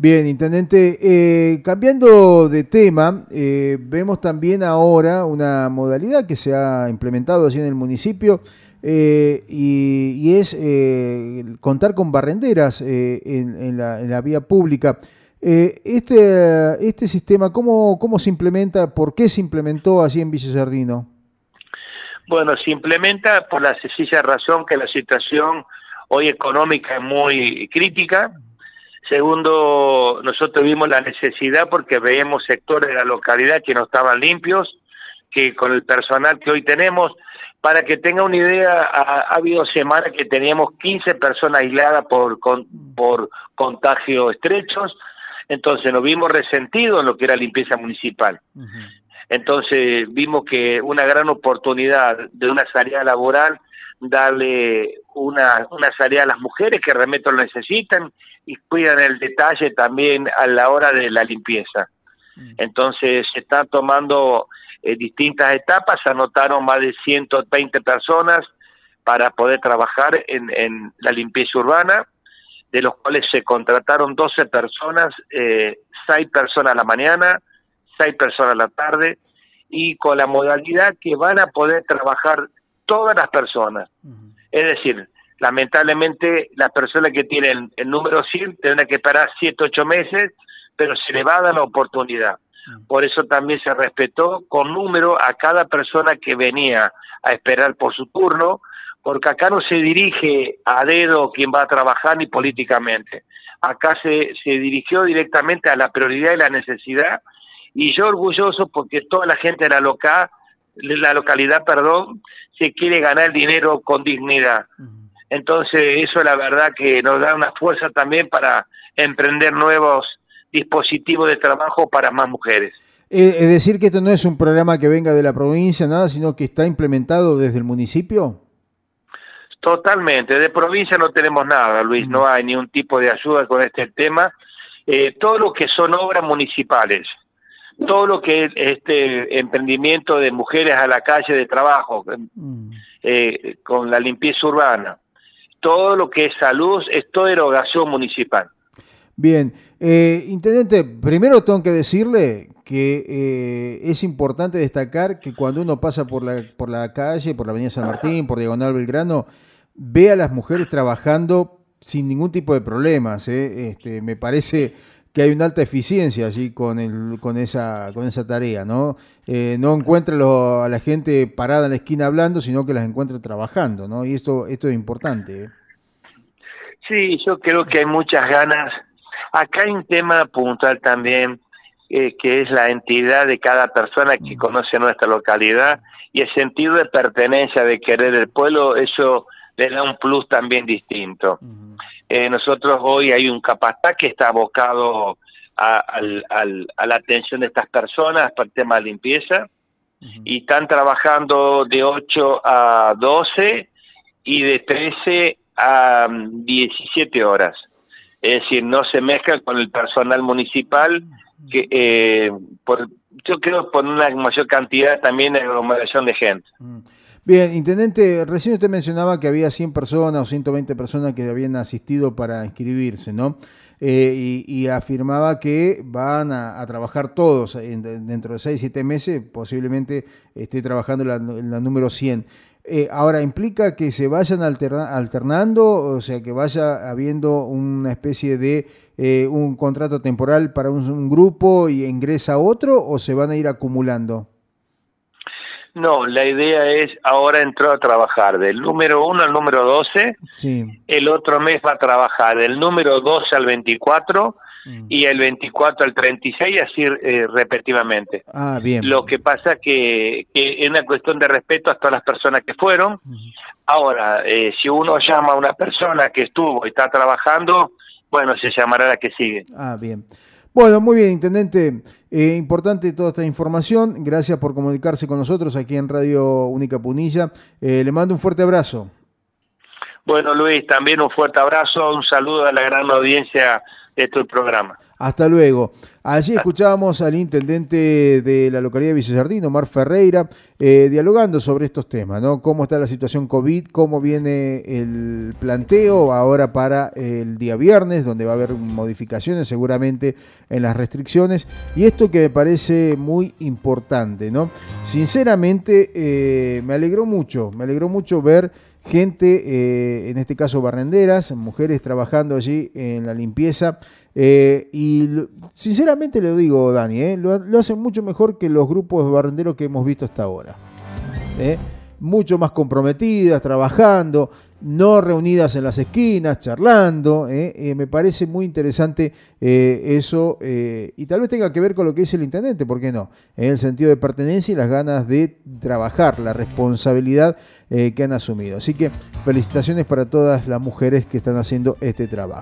Bien, intendente, eh, cambiando de tema, eh, vemos también ahora una modalidad que se ha implementado allí en el municipio eh, y, es contar con barrenderas en, la, vía pública. este, este sistema, ¿cómo, ¿cómo se implementa? ¿Por qué se implementó allí en Villa Jardino? Bueno, se implementa por la sencilla razón que la situación hoy económica es muy crítica Segundo, nosotros vimos la necesidad porque veíamos sectores de la localidad que no estaban limpios, que con el personal que hoy tenemos, para que tenga una idea, ha, habido semanas que teníamos 15 personas aisladas por, por contagios estrechos, entonces nos vimos resentidos en lo que era limpieza municipal. Entonces vimos que una gran oportunidad de una salida laboral, darle una, una salida a las mujeres que realmente lo necesitan y cuidan el detalle también a la hora de la limpieza. Mm. Entonces se están tomando eh, distintas etapas, se anotaron más de 120 personas para poder trabajar en, en la limpieza urbana, de los cuales se contrataron 12 personas, eh, 6 personas a la mañana, 6 personas a la tarde, y con la modalidad que van a poder trabajar todas las personas. Es decir, lamentablemente las personas que tienen el número 100 tendrán que esperar 7, 8 meses, pero se le va a dar la oportunidad. Mm. Por eso también se respetó con número a cada persona que venía a esperar por su turno, porque acá no se dirige a dedo quien va a trabajar ni políticamente. Acá se, se dirigió directamente a la prioridad y la necesidad, y yo orgulloso porque toda la gente de la local, la localidad, perdón, se quiere ganar dinero con dignidad. Entonces eso la verdad que nos da una fuerza también para emprender nuevos dispositivos de trabajo para más mujeres. Eh, es decir, que esto no es un programa que venga de la provincia, nada, sino que está implementado desde el municipio. Totalmente, de provincia no tenemos nada, Luis, no hay ni un tipo de ayuda con este tema. Eh, todo lo que son obras municipales, todo lo que es este emprendimiento de mujeres a la calle de trabajo, mm. eh, con la limpieza urbana, todo lo que es salud es toda erogación municipal. Bien, eh, intendente, primero tengo que decirle que eh, es importante destacar que cuando uno pasa por la, por la calle, por la Avenida San Martín, por Diagonal Belgrano, ve a las mujeres trabajando sin ningún tipo de problemas. ¿eh? Este, me parece que hay una alta eficiencia allí con, el, con, esa, con esa tarea, ¿no? Eh, no encuentra a la gente parada en la esquina hablando, sino que las encuentra trabajando, ¿no? Y esto, esto es importante. ¿eh? Sí, yo creo que hay muchas ganas. Acá hay un tema puntual también, eh, que es la entidad de cada persona que conoce nuestra localidad y el sentido de pertenencia, de querer el pueblo, eso le da un plus también distinto. Eh, nosotros hoy hay un capataz que está abocado a, la atención de estas personas para el tema de limpieza y están trabajando de 8 a 12 y de 13 a 17 mm, horas. Es decir, no se mezcla con el personal municipal que eh, por, yo creo por una mayor cantidad también de aglomeración de gente. Bien, Intendente, recién usted mencionaba que había 100 personas o 120 personas que habían asistido para inscribirse, ¿no? Eh, y, afirmaba que van a, trabajar todos dentro de 6, 7 meses, posiblemente esté trabajando en la, número 100. Eh, ahora, ¿implica que se vayan alternando, o sea, que vaya habiendo una especie de eh, un contrato temporal para un grupo y ingresa otro, o se van a ir acumulando? No, la idea es ahora entró a trabajar del número 1 al número 12. Sí. El otro mes va a trabajar del número 12 al 24 mm. y el 24 al 36 así eh, repetitivamente. Ah, bien. Lo que pasa que, que es una cuestión de respeto a todas las personas que fueron. Ahora, eh, si uno llama a una persona que estuvo y está trabajando, bueno, se llamará la que sigue. Ah, bien. Bueno, muy bien, Intendente. Eh, importante toda esta información. Gracias por comunicarse con nosotros aquí en Radio Única Punilla. Eh, le mando un fuerte abrazo. Bueno, Luis, también un fuerte abrazo. Un saludo a la gran audiencia esto el programa. Hasta luego. Allí escuchábamos al intendente de la localidad de Villasardino, Omar Ferreira, eh, dialogando sobre estos temas, ¿no? Cómo está la situación COVID, cómo viene el planteo ahora para el día viernes, donde va a haber modificaciones seguramente en las restricciones. Y esto que me parece muy importante, ¿no? Sinceramente, eh, me alegró mucho, me alegró mucho ver gente, eh, en este caso barrenderas, mujeres trabajando allí en la limpieza. Eh, y sinceramente le digo, Dani, eh, lo, hacen mucho mejor que los grupos de barrenderos que hemos visto hasta ahora. Mucho más comprometidas, trabajando no reunidas en las esquinas, charlando. ¿eh? Eh, me parece muy interesante eh, eso y tal vez tenga que ver con lo que dice el intendente, ¿por qué no? En el sentido de pertenencia y las ganas de trabajar, la responsabilidad que han asumido. Así que felicitaciones para todas las mujeres que están haciendo este trabajo.